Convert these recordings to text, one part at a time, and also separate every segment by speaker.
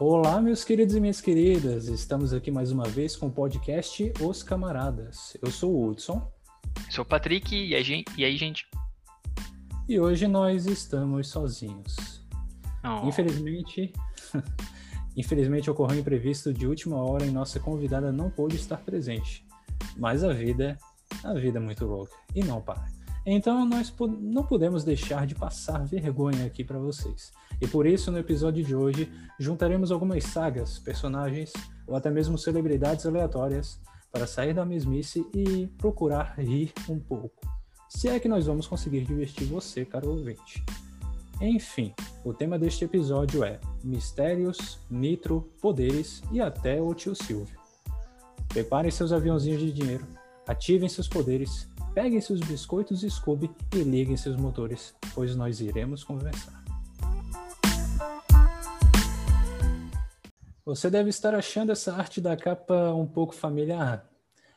Speaker 1: Olá, meus queridos e minhas queridas. Estamos aqui mais uma vez com o podcast Os Camaradas. Eu sou o Hudson.
Speaker 2: Sou o Patrick e, e aí, gente?
Speaker 1: E hoje nós estamos sozinhos.
Speaker 2: Oh.
Speaker 1: Infelizmente, infelizmente ocorreu um imprevisto de última hora e nossa convidada não pôde estar presente. Mas a vida, a vida é muito louca e não para. Então nós não podemos deixar de passar vergonha aqui para vocês. E por isso, no episódio de hoje, juntaremos algumas sagas, personagens ou até mesmo celebridades aleatórias para sair da mesmice e procurar rir um pouco. Se é que nós vamos conseguir divertir você, caro ouvinte. Enfim, o tema deste episódio é Mistérios, Nitro, Poderes e até o tio Silvio. Preparem seus aviãozinhos de dinheiro, ativem seus poderes peguem seus biscoitos Scooby e liguem seus motores, pois nós iremos conversar. Você deve estar achando essa arte da capa um pouco familiar.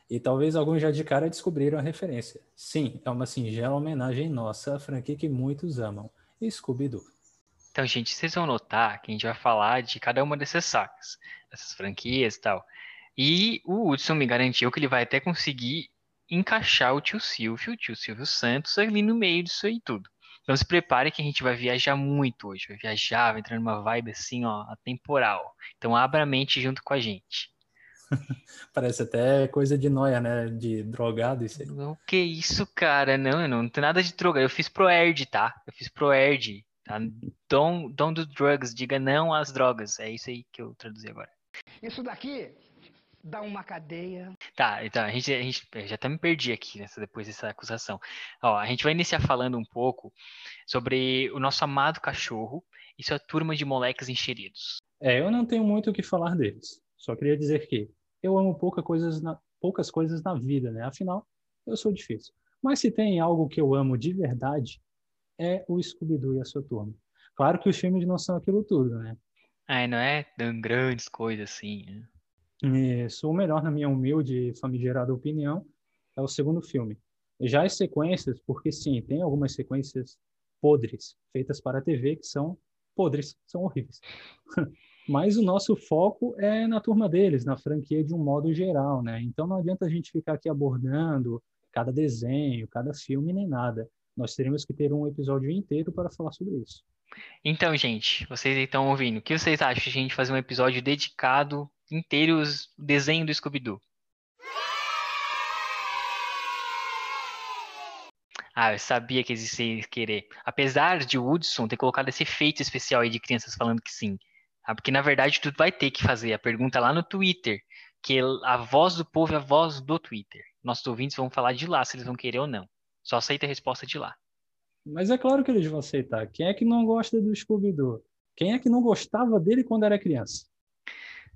Speaker 1: E talvez alguns já de cara descobriram a referência. Sim, é uma singela homenagem nossa à franquia que muitos amam, Scooby-Doo.
Speaker 2: Então, gente, vocês vão notar que a gente vai falar de cada uma dessas sagas, dessas franquias e tal. E o Hudson me garantiu que ele vai até conseguir encaixar o tio Silvio, o tio Silvio Santos ali no meio disso aí tudo. Então se prepare que a gente vai viajar muito hoje, vai viajar, vai entrar numa vibe assim, ó, atemporal. Então abra a mente junto com a gente.
Speaker 1: Parece até coisa de noia, né? De drogado isso aí.
Speaker 2: O que isso, cara? Não, não, não tem nada de droga. Eu fiz pro Erd, tá? Eu fiz pro Erd. Tá? Don't, don't do drugs, diga não às drogas. É isso aí que eu traduzi agora.
Speaker 3: Isso daqui dá uma cadeia.
Speaker 2: Tá, então a gente, a gente já até me perdi aqui nessa, depois dessa acusação. Ó, a gente vai iniciar falando um pouco sobre o nosso amado cachorro e sua turma de moleques enxeridos.
Speaker 1: É, eu não tenho muito o que falar deles. Só queria dizer que eu amo pouca coisas na, poucas coisas na vida, né? Afinal, eu sou difícil. Mas se tem algo que eu amo de verdade, é o Scooby-Doo e a sua turma. Claro que os filmes não são aquilo tudo, né?
Speaker 2: Ai, não é tão grandes coisas assim, né?
Speaker 1: Isso, o melhor, na minha humilde e famigerada opinião, é o segundo filme. Já as sequências, porque sim, tem algumas sequências podres, feitas para a TV, que são podres, são horríveis. Mas o nosso foco é na turma deles, na franquia de um modo geral, né? Então não adianta a gente ficar aqui abordando cada desenho, cada filme, nem nada. Nós teríamos que ter um episódio inteiro para falar sobre isso.
Speaker 2: Então, gente, vocês estão ouvindo. O que vocês acham de a gente fazer um episódio dedicado inteiros o desenho do Scooby-Doo. Ah, eu sabia que existia querer. Apesar de Woodson ter colocado esse efeito especial aí de crianças falando que sim. Ah, porque na verdade tu vai ter que fazer a pergunta lá no Twitter, que a voz do povo é a voz do Twitter. Nossos ouvintes vão falar de lá se eles vão querer ou não. Só aceita a resposta de lá.
Speaker 1: Mas é claro que eles vão aceitar. Quem é que não gosta do Scooby-Doo? Quem é que não gostava dele quando era criança?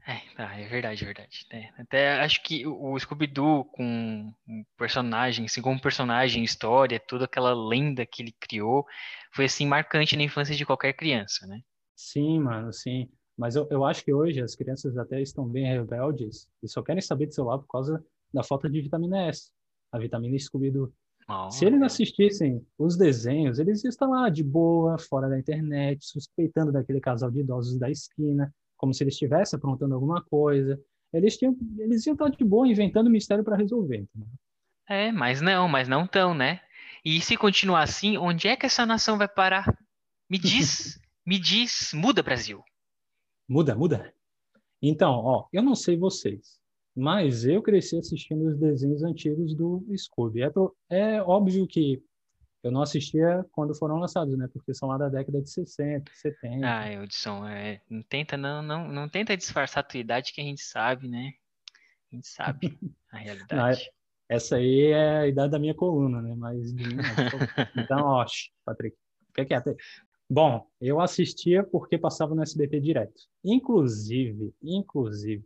Speaker 2: É, tá, é verdade, é verdade. É, até acho que o Scooby-Doo com personagem, assim, como personagem, história, toda aquela lenda que ele criou, foi, assim, marcante na infância de qualquer criança, né?
Speaker 1: Sim, mano, sim. Mas eu, eu acho que hoje as crianças até estão bem rebeldes e só querem saber do celular por causa da falta de vitamina S, a vitamina Scooby-Doo. Se eles assistissem os desenhos, eles iam estar lá de boa, fora da internet, suspeitando daquele casal de idosos da esquina, como se eles estivessem aprontando alguma coisa. Eles, tinham, eles iam estar de boa inventando mistério para resolver. Entendeu?
Speaker 2: É, mas não, mas não tão, né? E se continuar assim, onde é que essa nação vai parar? Me diz, me diz, muda Brasil.
Speaker 1: Muda, muda. Então, ó, eu não sei vocês, mas eu cresci assistindo os desenhos antigos do Scooby. É, é óbvio que eu não assistia quando foram lançados, né? Porque são lá da década de 60, 70.
Speaker 2: Ah, Edson, é, não tenta não, não, não tenta disfarçar a tua idade que a gente sabe, né? A gente sabe a realidade. Não, é,
Speaker 1: essa aí é a idade da minha coluna, né? Mas então, ó, Patrick, fica quieto aí. Bom, eu assistia porque passava no SBT direto. Inclusive, inclusive,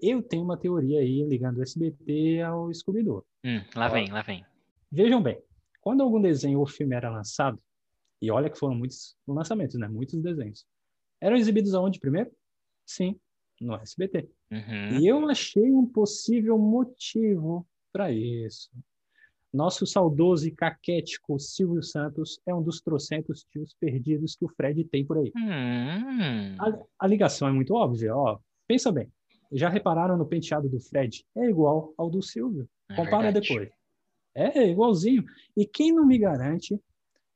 Speaker 1: eu tenho uma teoria aí ligando o SBT ao Scooby-Doo.
Speaker 2: Hum, lá vem, lá vem.
Speaker 1: Vejam bem, quando algum desenho ou filme era lançado, e olha que foram muitos lançamentos, né? Muitos desenhos. Eram exibidos aonde primeiro? Sim, no SBT.
Speaker 2: Uhum.
Speaker 1: E eu achei um possível motivo para isso. Nosso saudoso e caquético Silvio Santos é um dos trocentos tios perdidos que o Fred tem por aí.
Speaker 2: Hum.
Speaker 1: A, a ligação é muito óbvia, ó. Pensa bem. Já repararam no penteado do Fred? É igual ao do Silvio.
Speaker 2: É
Speaker 1: Compara
Speaker 2: verdade.
Speaker 1: depois. É igualzinho. E quem não me garante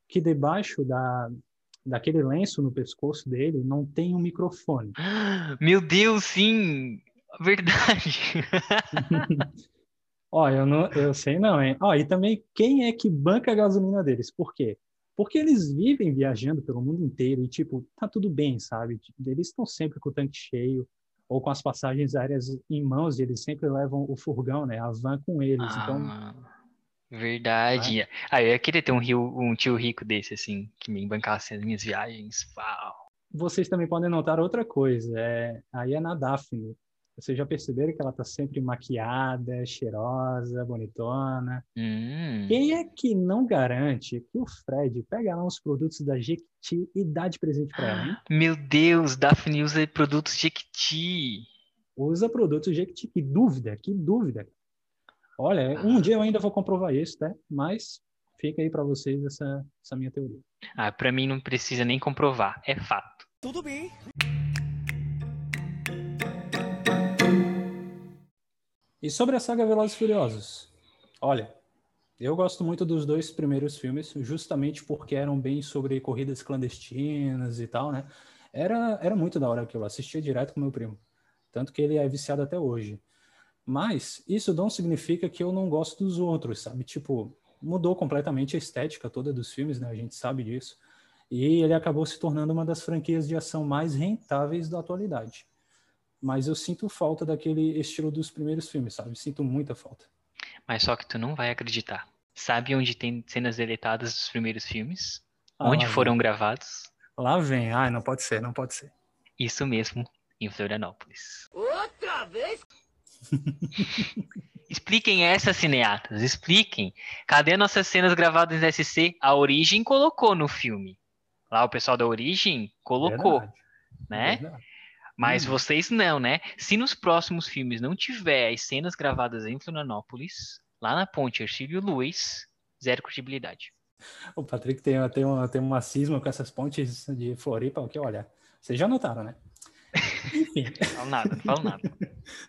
Speaker 1: que debaixo da, daquele lenço no pescoço dele não tem um microfone?
Speaker 2: Meu Deus, sim! Verdade.
Speaker 1: Ó, eu não, eu sei não, hein? Ó, e também quem é que banca a gasolina deles? Por quê? Porque eles vivem viajando pelo mundo inteiro e, tipo, tá tudo bem, sabe? Eles estão sempre com o tanque cheio ou com as passagens aéreas em mãos e eles sempre levam o furgão, né? A van com eles. Então,
Speaker 2: Ah, verdade. Ah, eu ia querer ter um, rio, um tio rico desse, assim, que me bancasse as minhas viagens. Uau.
Speaker 1: vocês também podem notar outra coisa. É, aí é na Daphne. Vocês já perceberam que ela tá sempre maquiada, cheirosa, bonitona.
Speaker 2: Hum.
Speaker 1: Quem é que não garante que o Fred pega lá uns produtos da Jequiti e dá de presente para ela, hein?
Speaker 2: Meu Deus, Daphne usa produtos Jequiti.
Speaker 1: Usa produtos Jequiti. Que dúvida, que dúvida. Olha, um dia eu ainda vou comprovar isso, tá? Mas fica aí para vocês essa, essa minha teoria.
Speaker 2: Ah, pra mim não precisa nem comprovar, é fato.
Speaker 3: Tudo bem.
Speaker 1: E sobre a saga Velozes e Furiosos? Olha, eu gosto muito dos dois primeiros filmes, justamente porque eram bem sobre corridas clandestinas e tal, né? Era, era muito da hora que eu assistia direto com meu primo. Tanto que ele é viciado até hoje. Mas isso não significa que eu não gosto dos outros, sabe? Tipo, mudou completamente a estética toda dos filmes, né? A gente sabe disso. E ele acabou se tornando uma das franquias de ação mais rentáveis da atualidade. Mas eu sinto falta daquele estilo dos primeiros filmes, sabe? Sinto muita falta.
Speaker 2: Mas só que tu não vai acreditar. Sabe onde tem cenas deletadas dos primeiros filmes?
Speaker 1: Ah,
Speaker 2: onde foram
Speaker 1: vem.
Speaker 2: gravados?
Speaker 1: Lá vem. Ai, não pode ser, não pode ser.
Speaker 2: Isso mesmo, em Florianópolis.
Speaker 3: Outra vez?
Speaker 2: Expliquem essa, cineatas, expliquem. Cadê nossas cenas gravadas em SC? A Origem colocou no filme. Lá o pessoal da Origem colocou,
Speaker 1: Verdade,
Speaker 2: né?
Speaker 1: verdade.
Speaker 2: Mas
Speaker 1: Hum.
Speaker 2: vocês não, né? Se nos próximos filmes não tiver as cenas gravadas em Florianópolis, lá na ponte Ercílio Luz, zero credibilidade.
Speaker 1: O Patrick tem, tem, uma, tem uma cisma com essas pontes de Floripa, que olha, vocês já notaram, né? Enfim,
Speaker 2: Não falo nada, não falo nada.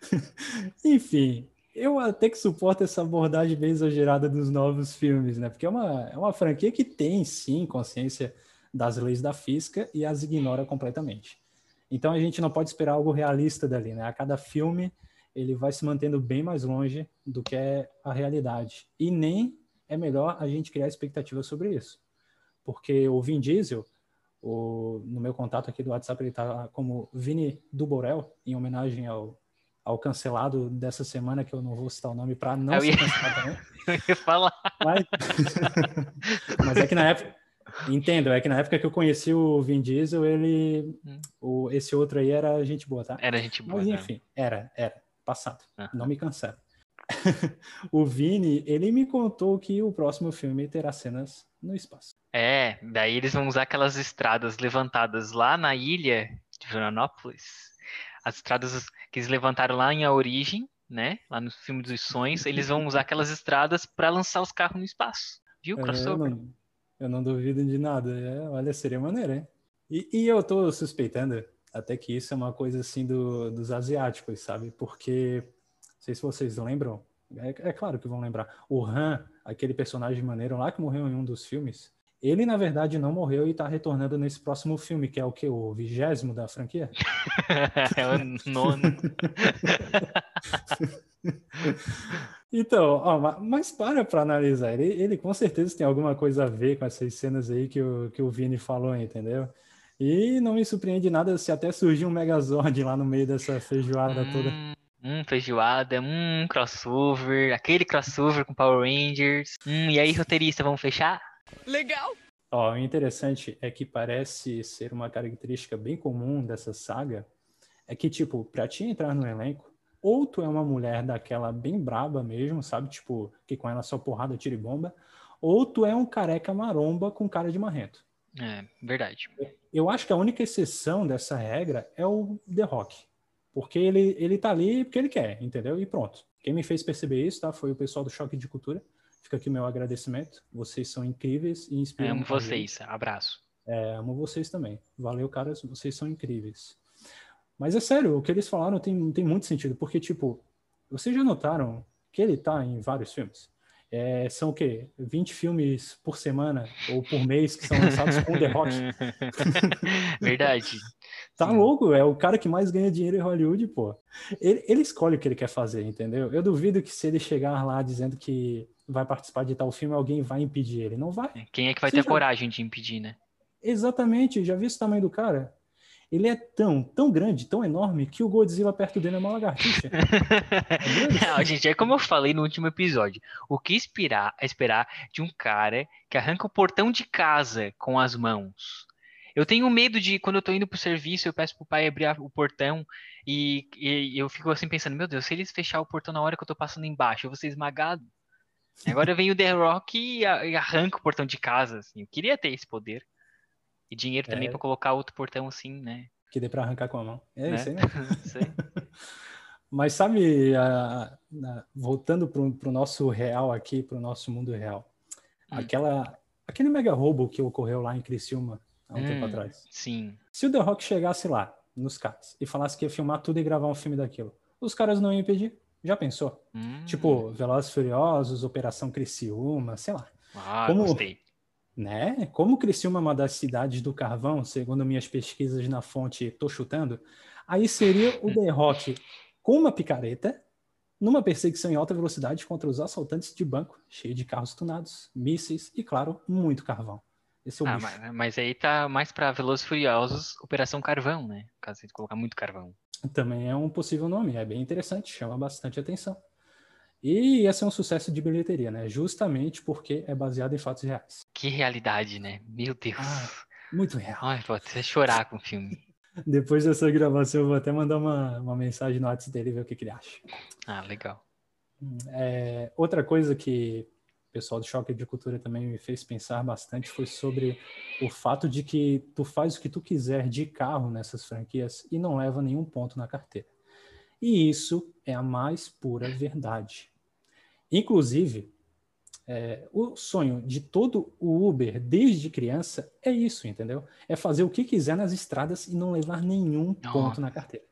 Speaker 1: enfim, eu até que suporto essa abordagem bem exagerada dos novos filmes, né? Porque é uma, é uma franquia que tem, sim, consciência das leis da física e as ignora completamente. Então a gente não pode esperar algo realista dali, né? A cada filme ele vai se mantendo bem mais longe do que é a realidade. E nem é melhor a gente criar expectativa sobre isso. Porque o Vin Diesel, o, no meu contato aqui do WhatsApp, ele está como Vini do Borel, em homenagem ao, ao cancelado dessa semana, que eu não vou citar o nome para não
Speaker 2: Eu
Speaker 1: ser
Speaker 2: ia-
Speaker 1: cancelado também.
Speaker 2: Eu ia falar.
Speaker 1: Mas... Mas é que na época. Entendo, é que na época que eu conheci o Vin Diesel, ele.
Speaker 2: Hum.
Speaker 1: O, esse outro aí era gente boa, tá?
Speaker 2: Era gente boa.
Speaker 1: Mas
Speaker 2: né?
Speaker 1: enfim, era, era. Passado.
Speaker 2: Aham.
Speaker 1: Não me cancela. o Vini, ele me contou que o próximo filme terá cenas no espaço.
Speaker 2: É, daí eles vão usar aquelas estradas levantadas lá na ilha de Florianópolis. As estradas que eles levantaram lá em A Origem, né? Lá no filme dos sonhos, eles vão usar aquelas estradas para lançar os carros no espaço. Viu?
Speaker 1: É,
Speaker 2: Crossover.
Speaker 1: não, eu não duvido de nada. É, olha, seria maneiro, hein? E, e eu tô suspeitando até que isso é uma coisa assim do, dos asiáticos, sabe? Porque, não sei se vocês lembram, é, é claro que vão lembrar, o Han, aquele personagem maneiro lá que morreu em um dos filmes, ele na verdade não morreu e tá retornando nesse próximo filme, que é o que? O vigésimo da franquia?
Speaker 2: é o nono.
Speaker 1: Então, ó, ma- mas para para analisar, ele, ele com certeza tem alguma coisa a ver com essas cenas aí que o, que o Vini falou, entendeu? E não me surpreende nada se até surgir um Megazord lá no meio dessa feijoada toda.
Speaker 2: Hum, hum, feijoada, hum, crossover, aquele crossover com Power Rangers. Hum, e aí, roteirista, vamos fechar?
Speaker 3: Legal.
Speaker 1: Ó, o interessante é que parece ser uma característica bem comum dessa saga, é que, tipo, pra te entrar no elenco, ou tu é uma mulher daquela bem braba mesmo, sabe? Tipo, que com ela só porrada, tira e bomba, ou tu é um careca maromba com cara de marrento.
Speaker 2: É, verdade.
Speaker 1: Eu acho que a única exceção dessa regra é o The Rock. Porque ele, ele tá ali porque ele quer, entendeu? E pronto. Quem me fez perceber isso, tá? Foi o pessoal do Choque de Cultura, Fica aqui meu agradecimento. Vocês são incríveis e inspiram.
Speaker 2: Amo vocês. Abraço.
Speaker 1: É, amo vocês também. Valeu, caras. Vocês são incríveis. Mas é sério, o que eles falaram tem, tem muito sentido, porque, tipo, vocês já notaram que ele tá em vários filmes? É, são o quê? 20 filmes por semana ou por mês que são lançados com The Rock.
Speaker 2: Verdade.
Speaker 1: Tá
Speaker 2: Sim.
Speaker 1: louco, é o cara que mais ganha dinheiro em Hollywood, pô. Ele, ele escolhe o que ele quer fazer, entendeu? Eu duvido que se ele chegar lá dizendo que vai participar de tal filme, alguém vai impedir ele. Não vai.
Speaker 2: Quem é que vai
Speaker 1: Você
Speaker 2: ter
Speaker 1: já-
Speaker 2: coragem de impedir, né?
Speaker 1: Exatamente, já viu esse tamanho do cara? Ele é tão, tão grande, tão enorme, que o Godzilla perto dele é uma lagartixa. grande.
Speaker 2: Não, gente, é como eu falei no último episódio. O que esperar, esperar de um cara que arranca o portão de casa com as mãos? Eu tenho medo de, quando eu tô indo pro serviço, eu peço pro pai abrir o portão e, e eu fico assim pensando, meu Deus, se eles fechar o portão na hora que eu tô passando embaixo, eu vou ser esmagado. Agora vem o The Rock e, e arranca o portão de casa, assim. Eu queria ter esse poder. E dinheiro também
Speaker 1: É.
Speaker 2: pra colocar outro portão assim, né?
Speaker 1: que dê pra arrancar com a mão. É
Speaker 2: Né?
Speaker 1: isso aí mesmo.
Speaker 2: Aí.
Speaker 1: Mas sabe, a- a- voltando pro, pro nosso real aqui, pro nosso mundo real,
Speaker 2: Hum.
Speaker 1: aquela, aquele mega roubo que ocorreu lá em Criciúma há um tempo
Speaker 2: Hum,
Speaker 1: atrás.
Speaker 2: Sim.
Speaker 1: Se o The Rock chegasse lá, nos caras, e falasse que ia filmar tudo e gravar um filme daquilo, os caras não iam impedir? Já pensou?
Speaker 2: Hum.
Speaker 1: Tipo, Velozes Furiosos, Operação Criciúma, sei lá.
Speaker 2: Ah,
Speaker 1: como-
Speaker 2: gostei.
Speaker 1: Né? Como Criciúma é uma das cidades do carvão, segundo minhas pesquisas na fonte Tô Chutando, aí seria o The Rock com uma picareta numa perseguição em alta velocidade contra os assaltantes de banco, cheio de carros tunados, mísseis e, claro, muito carvão. Esse é o
Speaker 2: Ah, mas, mas aí tá mais pra Velozes Furiosos, Operação Carvão, né? Caso você colocar muito carvão.
Speaker 1: Também é um possível nome, é bem interessante, chama bastante atenção. E ia ser um sucesso de bilheteria, né? Justamente porque é baseado em fatos reais.
Speaker 2: Que realidade, né? Meu Deus.
Speaker 1: Ah. Muito real.
Speaker 2: Ai, vou até chorar com o filme.
Speaker 1: Depois dessa gravação, eu vou até mandar uma, uma mensagem no WhatsApp dele e ver o que, que ele acha.
Speaker 2: Ah, legal.
Speaker 1: É, outra coisa que o pessoal do Choque de Cultura também me fez pensar bastante foi sobre o fato de que tu faz o que tu quiser de carro nessas franquias e não leva nenhum ponto na carteira. E isso é a mais pura verdade. Inclusive, é, o sonho de todo o Uber desde criança é isso, entendeu? É fazer o que quiser nas estradas e não levar nenhum ponto na carteira.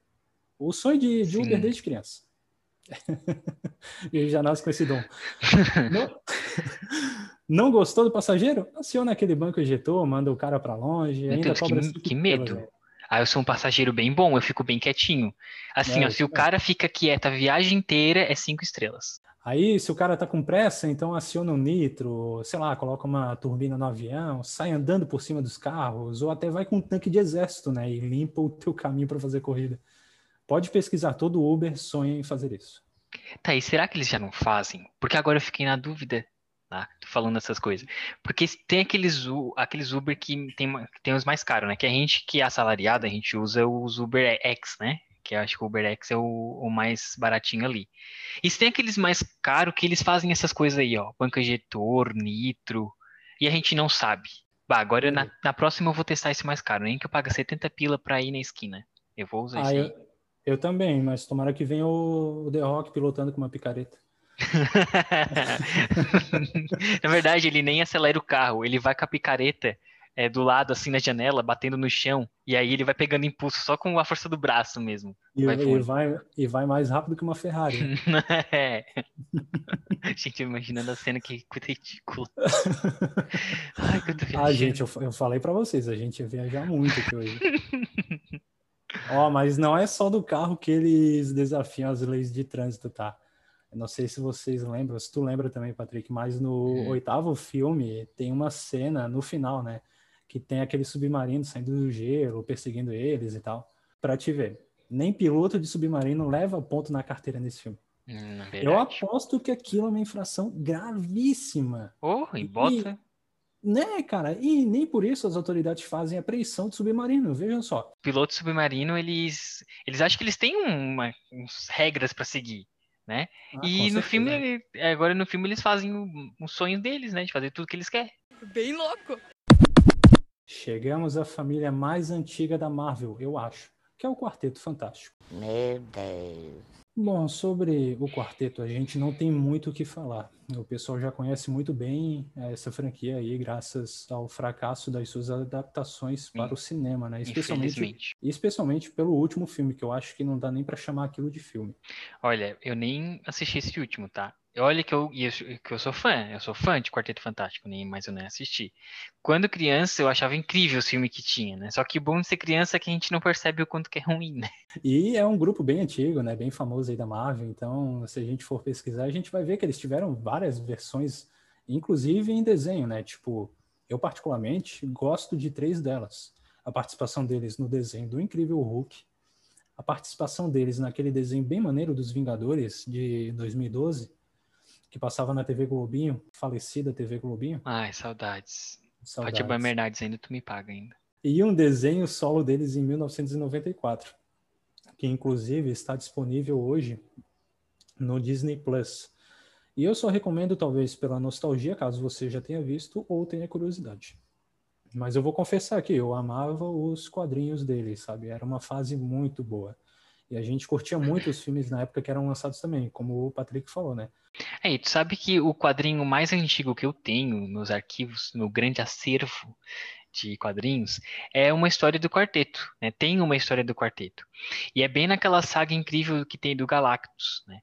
Speaker 1: O sonho de, de Uber desde criança. Ele já nasce com esse dom. Não, não gostou do passageiro? Aciona aquele banco ejetor, manda o cara pra longe,
Speaker 2: Meu
Speaker 1: ainda
Speaker 2: Deus, que- que medo.
Speaker 1: Velho.
Speaker 2: Ah, eu sou um passageiro bem bom, eu fico bem quietinho. Assim,
Speaker 1: É,
Speaker 2: ó, se o
Speaker 1: isso
Speaker 2: cara fica quieto a viagem inteira, é cinco estrelas.
Speaker 1: Aí, se o cara tá com pressa, então aciona um nitro, sei lá, coloca uma turbina no avião, sai andando por cima dos carros, ou até vai com um tanque de exército, né? E limpa o teu caminho para fazer corrida. Pode pesquisar, todo Uber sonha em fazer isso.
Speaker 2: Tá, e será que eles já não fazem? Porque agora eu fiquei na dúvida, tá? Tô falando essas coisas. Porque tem aqueles, aqueles Uber que tem, que tem os mais caros, né? Que a gente que é assalariado, a gente usa os Uber X, né? Que eu acho que o Uber X é o, o mais baratinho ali. E tem aqueles mais caros que eles fazem essas coisas aí, ó. Banco ejetor, nitro. E a gente não sabe. Bah, agora na, na próxima eu vou testar esse mais caro. Nem que eu pague 70 pila pra ir na esquina. Eu vou usar
Speaker 1: Ah,
Speaker 2: esse aí.
Speaker 1: eu, eu também, mas tomara que venha o The Rock pilotando com uma picareta.
Speaker 2: Na verdade, ele nem acelera o carro, ele vai com a picareta é, do lado, assim, na janela, batendo no chão, e aí ele vai pegando impulso só com a força do braço mesmo.
Speaker 1: E
Speaker 2: Vai
Speaker 1: e vai, e vai mais rápido que uma Ferrari.
Speaker 2: É. Gente, imaginando a cena que coisa ridícula. Ai, que eu tô
Speaker 1: Ah, gente, eu, eu falei pra vocês, a gente ia viajar muito aqui hoje. Ó, mas não é só do carro que eles desafiam as leis de trânsito, tá? Não sei se vocês lembram, se tu lembra também, Patrick, mas no
Speaker 2: Hum.
Speaker 1: oitavo filme tem uma cena no final, né? Que tem aquele submarino saindo do gelo, perseguindo eles e tal. Pra te ver, nem piloto de submarino leva ponto na carteira nesse filme.
Speaker 2: Hum,
Speaker 1: Eu aposto que aquilo é uma infração gravíssima.
Speaker 2: Oh, e bota.
Speaker 1: Né, cara? E nem por isso as autoridades fazem apreensão de submarino, vejam só.
Speaker 2: Piloto submarino, eles. Eles acham que eles têm uma, uns regras pra seguir. Né?
Speaker 1: Ah,
Speaker 2: e no
Speaker 1: certeza.
Speaker 2: filme, ele- agora no filme eles fazem o- os sonhos deles, né? De fazer tudo que eles querem.
Speaker 4: Bem louco.
Speaker 1: Chegamos à família mais antiga da Marvel, eu acho, que é o Quarteto Fantástico.
Speaker 4: Meu Deus.
Speaker 1: Bom, sobre o quarteto, a gente não tem muito o que falar. O pessoal já conhece muito bem essa franquia aí, graças ao fracasso das suas adaptações para o cinema, né? Especialmente, especialmente pelo último filme, que eu acho que não dá nem para chamar aquilo de filme.
Speaker 2: Olha, eu nem assisti esse último, tá? Olha que eu, que eu sou fã, eu sou fã de Quarteto Fantástico, nem, mas eu nem assisti. Quando criança, eu achava incrível o filme que tinha, né? Só que bom de ser criança é que a gente não percebe o quanto que é ruim, né?
Speaker 1: E é um grupo bem antigo, né? Bem famoso aí da Marvel. Então, se a gente for pesquisar, a gente vai ver que eles tiveram várias versões, inclusive em desenho, né? Tipo, eu particularmente gosto de três delas. A participação deles no desenho do Incrível Hulk, a participação deles naquele desenho bem maneiro dos Vingadores de 2012, que passava na TV Globinho, falecida TV Globinho.
Speaker 2: Ai, saudades.
Speaker 1: Saudades.
Speaker 2: Fátima Bernardes ainda tu me paga ainda.
Speaker 1: E um desenho solo deles em 1994, que inclusive está disponível hoje no Disney Plus. E eu só recomendo, talvez pela nostalgia, caso você já tenha visto ou tenha curiosidade. Mas eu vou confessar que eu amava os quadrinhos deles, sabe? Era uma fase muito boa. E a gente curtia muito os filmes na época que eram lançados também, como o Patrick falou, né?
Speaker 2: É, e tu sabe que o quadrinho mais antigo que eu tenho nos arquivos, no grande acervo de quadrinhos, é uma história do quarteto, né? Tem uma história do quarteto. E é bem naquela saga incrível que tem do Galactus, né?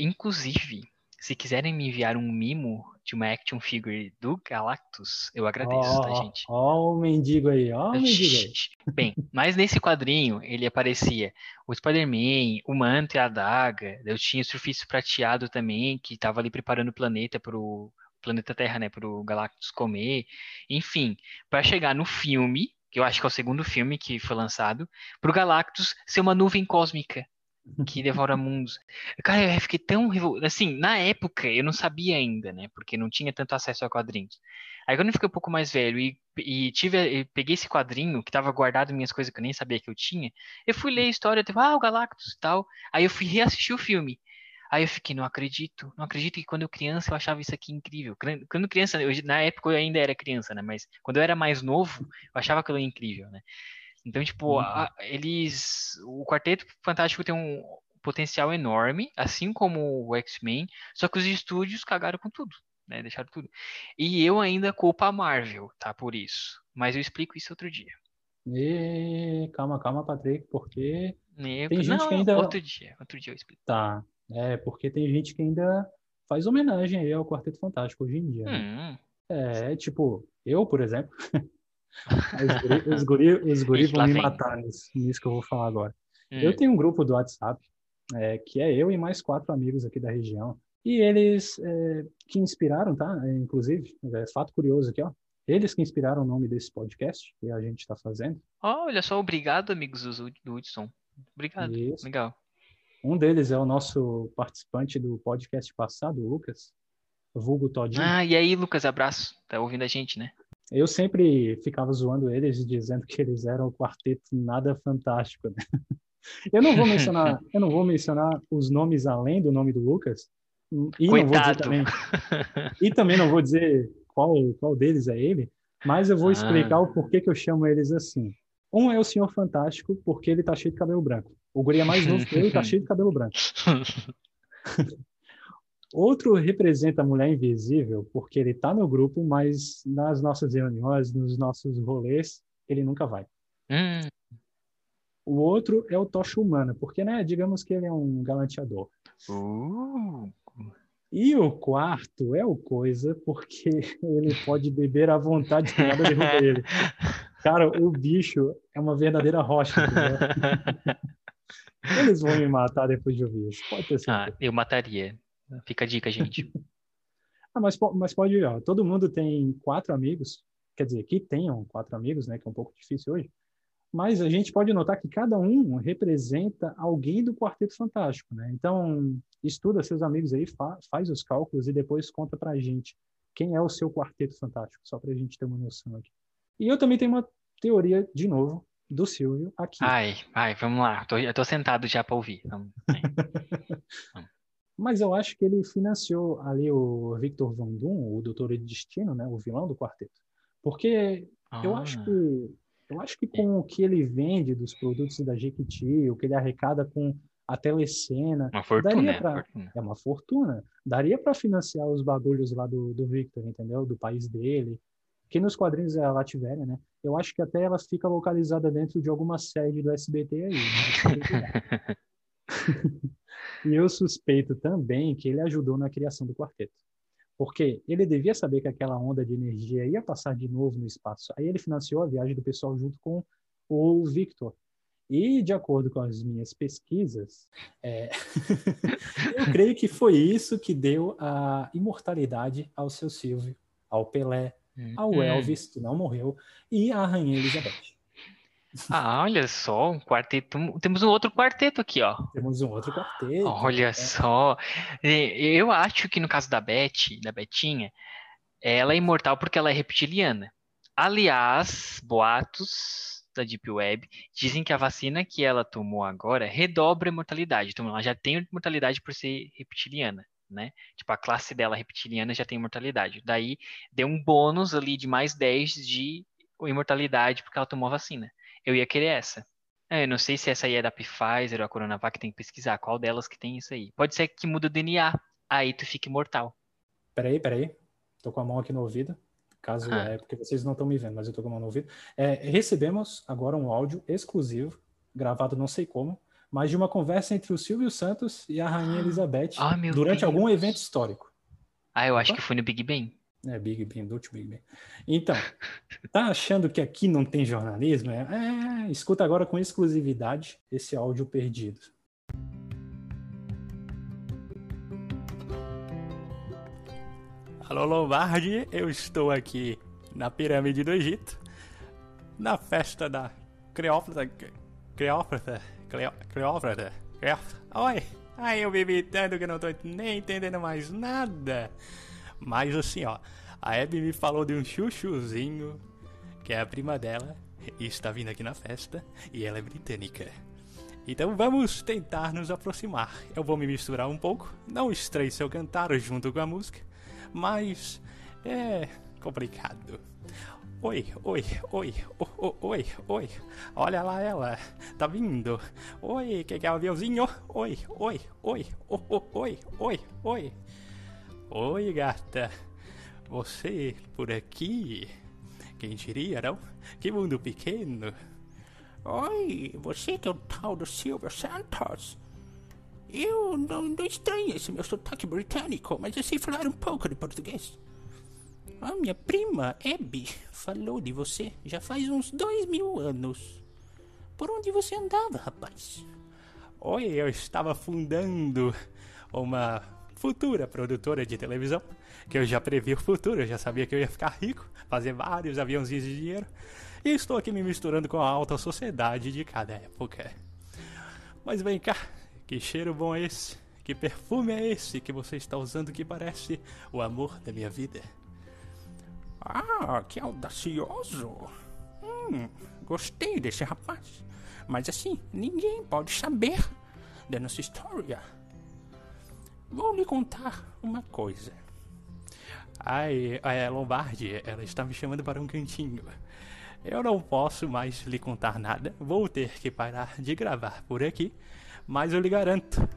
Speaker 2: Inclusive, se quiserem me enviar um mimo de uma action figure do Galactus, eu agradeço, tá,
Speaker 1: Ó,
Speaker 2: gente?
Speaker 1: Ó o mendigo aí, ó o mendigo aí.
Speaker 2: Bem, mas nesse quadrinho ele aparecia o Spider-Man, o Manto e a Adaga. Eu tinha o Surfista Prateado também, que estava ali preparando o planeta para o planeta Terra, né, para o Galactus comer. Enfim, para chegar no filme, que eu acho que é o segundo filme que foi lançado, para o Galactus ser uma nuvem cósmica que devora mundos. Cara, eu fiquei tão revol... assim, na época eu não sabia ainda, né, porque não tinha tanto acesso a quadrinhos. Aí quando eu fiquei um pouco mais velho e, e tive, peguei esse quadrinho que estava guardado minhas coisas que eu nem sabia que eu tinha, eu fui ler a história, tipo, ah, o Galactus e tal. Aí eu fui reassistir o filme. Aí eu fiquei, não acredito, não acredito que quando eu criança eu achava isso aqui incrível. Quando criança, eu, na época eu ainda era criança, né? Mas quando eu era mais novo, eu achava aquilo incrível, né? Então, tipo,
Speaker 1: Uhum.
Speaker 2: a- eles. O Quarteto Fantástico tem um potencial enorme, assim como o X-Men, só que os estúdios cagaram com tudo, né? Deixaram tudo. E eu ainda culpo a Marvel, tá? Por isso. Mas eu explico isso outro dia.
Speaker 1: E calma, calma, Patrick, porque Tem gente
Speaker 2: não,
Speaker 1: que ainda-
Speaker 2: outro dia, outro dia eu explico.
Speaker 1: tá, é porque tem gente que ainda faz homenagem aí ao Quarteto Fantástico hoje em dia, né?
Speaker 2: Hum,
Speaker 1: É, tipo, eu, por exemplo, os guri, os guri, os guri vão me
Speaker 2: vem.
Speaker 1: matar nisso, nisso que eu vou falar agora.
Speaker 2: hum.
Speaker 1: Eu tenho um grupo do WhatsApp, é, que é eu e mais quatro amigos aqui da região. E eles é, que inspiraram, tá? É, inclusive, é, fato curioso aqui, ó. Eles que inspiraram o nome desse podcast que a gente está fazendo.
Speaker 2: Olha só, obrigado, amigos do Hudson. Obrigado.
Speaker 1: Isso.
Speaker 2: Legal.
Speaker 1: Um deles é o nosso participante do podcast passado, o Lucas, vulgo Todinho.
Speaker 2: Ah, e aí, Lucas, abraço. Tá ouvindo a gente, né?
Speaker 1: Eu sempre ficava zoando eles, dizendo que eles eram o quarteto nada fantástico. né? Eu não vou mencionar, eu não vou mencionar os nomes além do nome do Lucas. E não vou dizer
Speaker 2: Coitado.
Speaker 1: também, e também não vou dizer qual qual deles é ele, mas eu vou
Speaker 2: Ah.
Speaker 1: explicar o porquê que eu chamo eles assim. Um é o Senhor Fantástico porque ele tá cheio de cabelo branco. O guri é mais novo que eu e tá cheio de cabelo branco. Outro representa a Mulher Invisível porque ele tá no grupo, mas nas nossas reuniões, nos nossos rolês, ele nunca vai.
Speaker 2: Hum,
Speaker 1: O outro é o Tocha Humana, porque, né, digamos que ele é um galanteador.
Speaker 2: uh,
Speaker 1: E o quarto é o Coisa, porque ele pode beber à vontade que nada derruba ele. Cara, o bicho é uma verdadeira rocha? Eles vão me matar depois de ouvir isso, pode ter
Speaker 2: ah,
Speaker 1: certeza.
Speaker 2: eu mataria. Fica a dica, gente.
Speaker 1: Ah, mas, mas pode ir, ó. Todo mundo tem quatro amigos, quer dizer, que tenham quatro amigos, né, que é um pouco difícil hoje. Mas a gente pode notar que cada um representa alguém do Quarteto Fantástico, né? Então, estuda seus amigos aí, fa- faz os cálculos e depois conta pra gente quem é o seu Quarteto Fantástico, só pra gente ter uma noção aqui. E eu também tenho uma teoria, de novo, do Silvio aqui.
Speaker 2: Ai, ai, vamos lá. Tô, eu tô sentado já pra ouvir. Vamos, vai.
Speaker 1: Mas eu acho que ele financiou ali o Victor Von Doom, o Doutor de Destino, né, o vilão do quarteto. Porque eu
Speaker 2: Ah,
Speaker 1: acho que Eu acho que com o que ele vende dos produtos da Jequiti, o que ele arrecada com a telecena,
Speaker 2: Uma fortuna,
Speaker 1: daria
Speaker 2: é,
Speaker 1: pra-
Speaker 2: fortuna.
Speaker 1: é uma fortuna. Daria para financiar os bagulhos lá do, do Victor, entendeu? Do país dele. Que nos quadrinhos é a Lativéria, né? Eu acho que até ela fica localizada dentro de alguma sede do SBT aí. né? e eu suspeito também que ele ajudou na criação do quarteto. Porque ele devia saber que aquela onda de energia ia passar de novo no espaço. Aí ele financiou a viagem do pessoal junto com o Victor. E, de acordo com as minhas pesquisas, é, eu creio que foi isso que deu a imortalidade ao seu Silvio, ao Pelé, ao
Speaker 2: Hum.
Speaker 1: Elvis, que não morreu, e à Rainha Elizabeth.
Speaker 2: Ah, olha só, um quarteto. Temos um outro quarteto aqui, ó.
Speaker 1: Temos um outro quarteto.
Speaker 2: Olha
Speaker 1: né?
Speaker 2: só. Eu acho que no caso da Beth, da Betinha, ela é imortal porque ela é reptiliana. Aliás, boatos da Deep Web dizem que a vacina que ela tomou agora redobra a mortalidade. Então, ela já tem mortalidade por ser reptiliana, né? Tipo, a classe dela reptiliana já tem mortalidade. Daí, deu um bônus ali de mais 10 de imortalidade porque ela tomou a vacina. Eu ia querer essa. É, eu não sei se essa aí é da Pfizer ou a Coronavac, tem que pesquisar qual delas que tem isso aí. Pode ser que muda o DNA, aí tu fica imortal.
Speaker 1: Peraí, peraí. Tô com a mão aqui no ouvido. Caso
Speaker 2: Ah.
Speaker 1: é, porque vocês não estão me vendo, mas eu tô com a mão no ouvido. É, recebemos agora um áudio exclusivo, gravado não sei como, mas de uma conversa entre o Silvio Santos e a Rainha Elizabeth
Speaker 2: Ah,
Speaker 1: durante
Speaker 2: Deus.
Speaker 1: algum evento histórico.
Speaker 2: Ah, eu acho
Speaker 1: Opa.
Speaker 2: que foi no Big Bang.
Speaker 1: É, Big Ben, último Big Ben. Então, tá achando que aqui não tem jornalismo? É, é, escuta agora com exclusividade esse áudio perdido.
Speaker 5: Alô Lombardi, eu estou aqui na pirâmide do Egito, na festa da Cleópatra. Cleópatra? Cleópatra? Cleópatra? Oi! Ai, eu me imitando que não tô nem entendendo mais nada. Mas assim, ó, a Abby me falou de um chuchuzinho, que é a prima dela, e está vindo aqui na festa, e ela é britânica. Então vamos tentar nos aproximar. Eu vou me misturar um pouco, não estranhe se eu cantar junto com a música, mas é complicado. Oi, oi, oi, o- o- oi, oi. Olha lá ela, tá vindo. Oi, que que é o aviãozinho? Oi, oi, oi, o- o- oi, oi, oi. Oi, gata. Você por aqui? Quem diria, não? Que mundo pequeno. Oi, você que é o tal do Silvio Santos? Eu não, não estranho esse meu sotaque britânico, mas eu sei falar um pouco de português. A minha prima, Abby, falou de você já faz uns dois mil anos. Por onde você andava, rapaz? Oi, eu estava fundando uma futura produtora de televisão, que eu já previ o futuro, eu já sabia que eu ia ficar rico, fazer vários aviãozinhos de dinheiro, e estou aqui me misturando com a alta sociedade de cada época. Mas vem cá, que cheiro bom é esse? Que perfume é esse que você está usando que parece o amor da minha vida? Ah, que audacioso! Hum, gostei desse rapaz. Mas assim, ninguém pode saber da nossa história. Vou lhe contar uma coisa. Ai, a Lombardi, ela está me chamando para um cantinho. Eu não posso mais lhe contar nada. Vou ter que parar de gravar por aqui. Mas eu lhe garanto.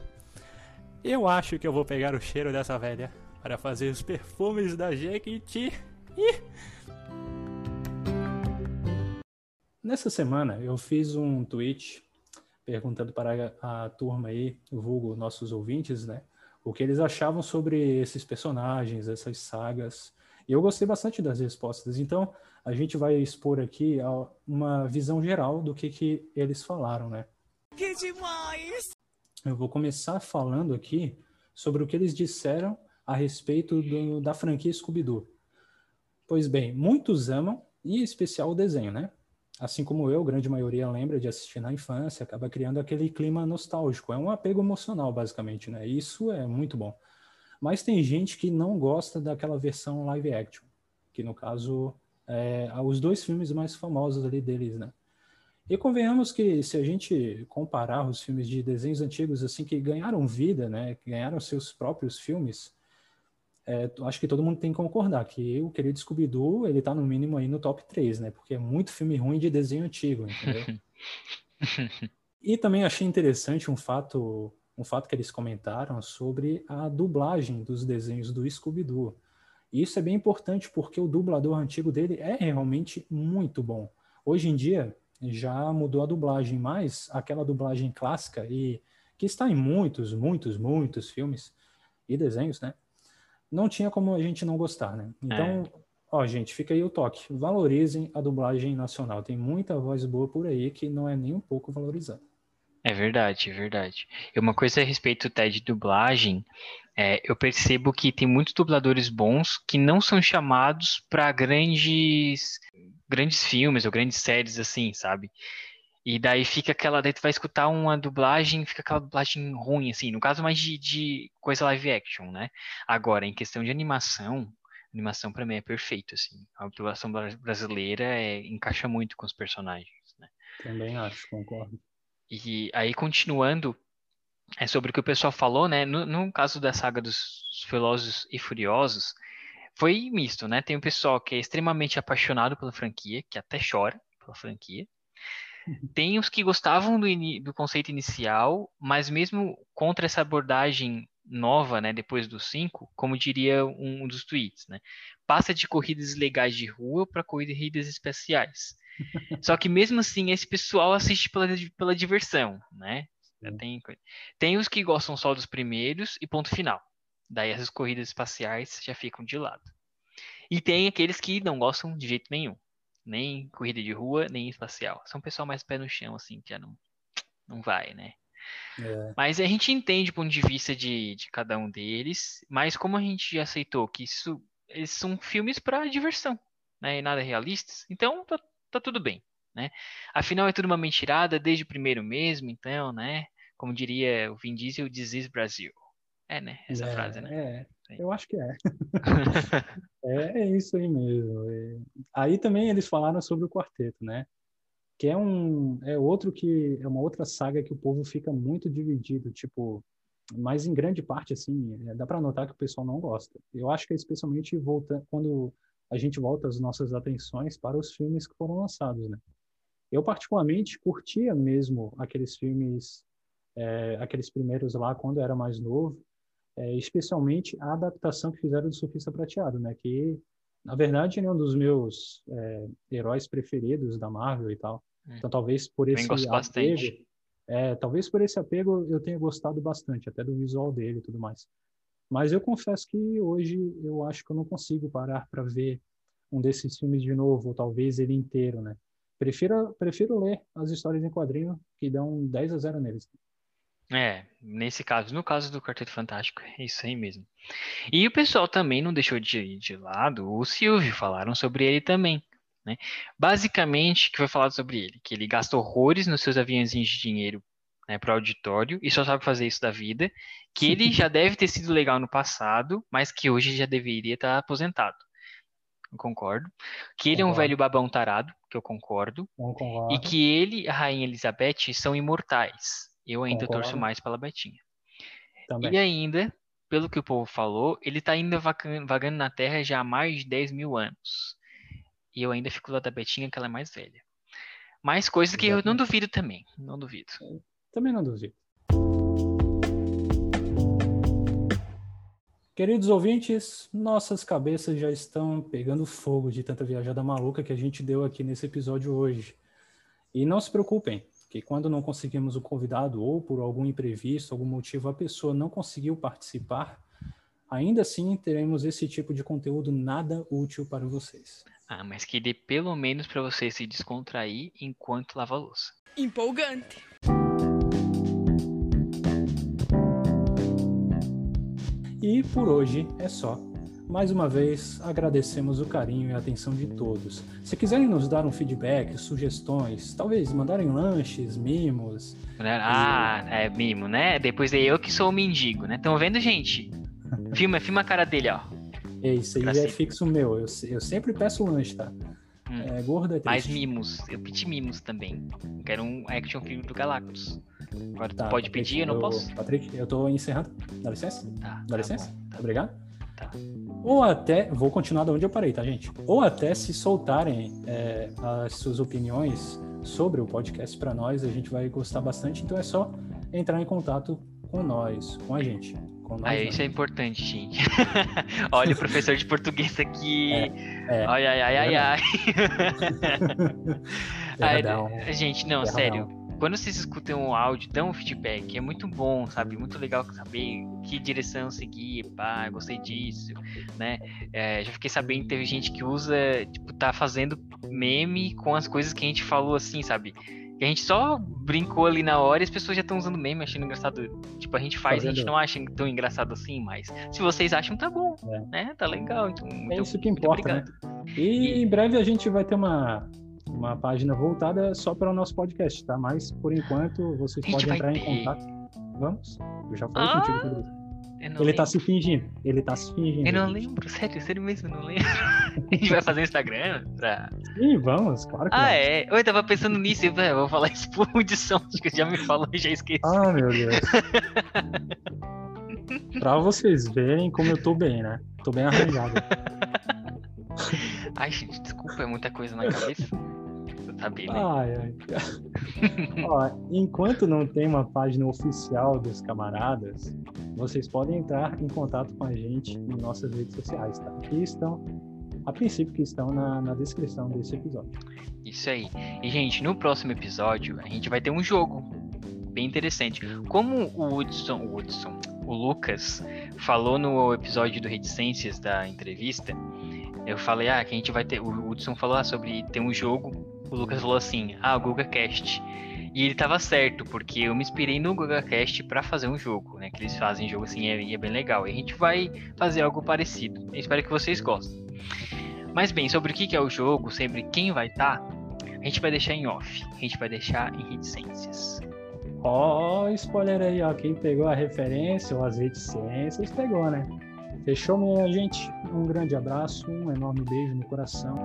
Speaker 5: Eu acho que eu vou pegar o cheiro dessa velha para fazer os perfumes da Jequiti.
Speaker 1: Nessa semana eu fiz um tweet perguntando para a, turma aí, vulgo nossos ouvintes, né, o que eles achavam sobre esses personagens, essas sagas. E eu gostei bastante das respostas. Então, a gente vai expor aqui uma visão geral do que, que eles falaram, né?
Speaker 6: Que demais!
Speaker 1: Eu vou começar falando aqui sobre o que eles disseram a respeito do- da franquia Scooby-Doo. Pois bem, muitos amam, e em especial o desenho, né? Assim como eu, grande maioria lembra de assistir na infância, acaba criando aquele clima nostálgico. É um apego emocional, basicamente, né? Isso é muito bom. Mas tem gente que não gosta daquela versão live action, que no caso é os dois filmes mais famosos ali deles, né? E convenhamos que se a gente comparar os filmes de desenhos antigos assim que ganharam vida, né, que ganharam seus próprios filmes, é, acho que todo mundo tem que concordar que o querido Scooby-Doo, ele tá no mínimo aí no top 3, né? Porque é muito filme ruim de desenho antigo, entendeu? e também achei interessante um fato, um fato que eles comentaram sobre a dublagem dos desenhos do Scooby-Doo. E isso é bem importante porque o dublador antigo dele é realmente muito bom. Hoje em dia já mudou a dublagem, mas aquela dublagem clássica e que está em muitos, muitos, muitos filmes e desenhos, né? Não tinha como a gente não gostar, né? Então, é. ó, gente, fica aí o toque. Valorizem a dublagem nacional. Tem muita voz boa por aí que não é nem um pouco valorizada.
Speaker 2: É verdade, é verdade. E uma coisa a respeito até de dublagem, é, eu percebo que tem muitos dubladores bons que não são chamados para grandes, grandes filmes ou grandes séries assim, sabe? E daí fica aquela. Daí tu vai escutar uma dublagem, fica aquela dublagem ruim, assim. No caso, mais de, de coisa live action, né? Agora, em questão de animação, animação para mim é perfeito, assim. A dublação brasileira é, encaixa muito com os personagens, né?
Speaker 1: Também acho, concordo.
Speaker 2: E aí, continuando, é sobre o que o pessoal falou, né? No, no caso da saga dos Velozes e Furiosos, foi misto, né? Tem o pessoal que é extremamente apaixonado pela franquia, que até chora pela franquia. Tem os que gostavam do, do conceito inicial, mas mesmo contra essa abordagem nova, né, depois dos cinco, como diria um dos tweets, né, passa de corridas legais de rua para corridas especiais. Só que mesmo assim, esse pessoal assiste pela, pela diversão, né? Tem, tem os que gostam só dos primeiros e ponto final. Daí essas corridas espaciais já ficam de lado. E tem aqueles que não gostam de jeito nenhum nem corrida de rua, nem espacial. São pessoal mais pé no chão, assim, que já não, não vai, né? É. Mas a gente entende o ponto de vista de, de cada um deles, mas como a gente já aceitou que isso eles são filmes para diversão, né? E nada realistas, então tá, tá tudo bem, né? Afinal é tudo uma mentirada desde o primeiro mesmo, então, né? Como diria o Vin Diesel, This Brasil. É, né? Essa
Speaker 1: é,
Speaker 2: frase, né?
Speaker 1: É, eu acho que é. é. É isso aí mesmo. Aí também eles falaram sobre o quarteto, né? Que é um é outro que é uma outra saga que o povo fica muito dividido, tipo, mas em grande parte assim, é, dá para notar que o pessoal não gosta. Eu acho que é especialmente volta quando a gente volta as nossas atenções para os filmes que foram lançados, né? Eu particularmente curtia mesmo aqueles filmes, é, aqueles primeiros lá quando eu era mais novo, é, especialmente a adaptação que fizeram do Surfista Prateado, né? Que, na verdade, é um dos meus é, heróis preferidos da Marvel e tal. Hum. Então, talvez por esse apego... É, talvez por esse apego eu tenha gostado bastante, até do visual dele e tudo mais. Mas eu confesso que hoje eu acho que eu não consigo parar para ver um desses filmes de novo, ou talvez ele inteiro, né? Prefiro, prefiro ler as histórias em quadrinho que dão 10 a 0 neles.
Speaker 2: É, nesse caso, no caso do Quarteto Fantástico, é isso aí mesmo. E o pessoal também não deixou de, de lado o Silvio, falaram sobre ele também. Né? Basicamente, que foi falado sobre ele, que ele gasta horrores nos seus aviãozinhos de dinheiro né, para o auditório e só sabe fazer isso da vida, que ele já deve ter sido legal no passado, mas que hoje já deveria estar aposentado. Eu concordo. Que ele concordo. é um velho babão tarado, que eu concordo.
Speaker 1: concordo.
Speaker 2: E que ele e a Rainha Elizabeth são imortais. Eu ainda Concordo. torço mais pela Betinha. Também. E ainda, pelo que o povo falou, ele está ainda vagando na Terra já há mais de 10 mil anos. E eu ainda fico lá da Betinha, que ela é mais velha. Mais coisas que eu não duvido também. Não duvido.
Speaker 1: Também não duvido. Queridos ouvintes, nossas cabeças já estão pegando fogo de tanta viajada maluca que a gente deu aqui nesse episódio hoje. E não se preocupem, que quando não conseguimos o convidado ou por algum imprevisto, algum motivo a pessoa não conseguiu participar, ainda assim teremos esse tipo de conteúdo nada útil para vocês.
Speaker 2: Ah, mas que dê pelo menos para você se descontrair enquanto lava a louça.
Speaker 6: Empolgante.
Speaker 1: E por hoje é só. Mais uma vez, agradecemos o carinho e a atenção de todos. Se quiserem nos dar um feedback, sugestões, talvez mandarem lanches, mimos.
Speaker 2: Ah, e... é mimo, né? Depois é eu que sou o mendigo, né? Estão vendo, gente? filma, filma a cara dele, ó.
Speaker 1: É isso aí, é fixo meu. Eu, eu sempre peço lanche, tá? Hum. É, gordo é
Speaker 2: Mais mimos. Eu pedi mimos também. Quero um action figure do Galactus. Agora tá, tu pode Patrick, pedir, eu não posso?
Speaker 1: Patrick, eu tô encerrando. Dá licença?
Speaker 2: Tá,
Speaker 1: Dá
Speaker 2: tá
Speaker 1: licença?
Speaker 2: Bom, tá
Speaker 1: Obrigado.
Speaker 2: Tá.
Speaker 1: Ou até, vou continuar de onde eu parei, tá, gente? Ou até se soltarem é, as suas opiniões sobre o podcast para nós, a gente vai gostar bastante. Então é só entrar em contato com nós, com a gente. Com nós,
Speaker 2: Ah, isso é importante, gente. Olha o professor de português aqui.
Speaker 1: é.
Speaker 2: Ai, ai, ai, ai, ai. Ai,
Speaker 1: Perdão.
Speaker 2: gente, não,
Speaker 1: Perdão.
Speaker 2: sério. Quando vocês escutam um áudio, dão um feedback. É muito bom, sabe? Muito legal saber que direção seguir. Pá, gostei disso, né? É, já fiquei sabendo que teve gente que usa, tipo, tá fazendo meme com as coisas que a gente falou assim, sabe? Que a gente só brincou ali na hora e as pessoas já estão usando meme, achando engraçado. Tipo, a gente faz, a gente não acha tão engraçado assim, mas se vocês acham, tá bom,
Speaker 1: É.
Speaker 2: né? Tá legal. Então, muito,
Speaker 1: É isso que
Speaker 2: muito
Speaker 1: importa, né?
Speaker 2: obrigado.
Speaker 1: E em breve a gente vai ter uma, uma página voltada só para o nosso podcast, tá? Mas por enquanto vocês
Speaker 2: gente
Speaker 1: podem entrar em
Speaker 2: ter.
Speaker 1: contato. Vamos? Eu já falei
Speaker 2: Ah,
Speaker 1: contigo sobre isso. Ele tá
Speaker 2: lembro.
Speaker 1: se fingindo. Ele tá se fingindo.
Speaker 2: Eu não lembro, sério, sério mesmo, eu não lembro. A gente vai fazer Instagram pra.
Speaker 1: Sim, vamos, claro que
Speaker 2: Ah,
Speaker 1: vamos.
Speaker 2: é? Eu tava pensando nisso, eu "Ah, vou falar isso por audição, acho que já me falou e já esqueci.
Speaker 1: Ah, meu Deus. pra vocês verem como eu tô bem, né? Tô bem arranjado.
Speaker 2: Ai, gente, desculpa, é muita coisa na cabeça. Você sabe, né?
Speaker 1: Ai, ai. Ó, enquanto não tem uma página oficial dos camaradas, vocês podem entrar em contato com a gente em nossas redes sociais, tá? Que estão, a princípio, que estão na, na descrição desse episódio.
Speaker 2: Isso aí. E, gente, no próximo episódio, a gente vai ter um jogo bem interessante. Como o Hudson, o Hudson, o Lucas falou no episódio do Reticências da entrevista, eu falei, ah, que a gente vai ter. O Hudson falou ah, sobre ter um jogo. O Lucas falou assim, ah, GugaCast. E ele tava certo, porque eu me inspirei no GugaCast pra fazer um jogo, né? Que eles fazem jogo assim e é, é bem legal. E a gente vai fazer algo parecido. Eu espero que vocês gostem. Mas bem, sobre o que é o jogo, sobre quem vai estar, a gente vai deixar em off. A gente vai deixar em reticências.
Speaker 1: Ó, spoiler aí, ó. Quem pegou a referência ou as reticências pegou, né? Fechou, minha gente? Um grande abraço, um enorme beijo no coração.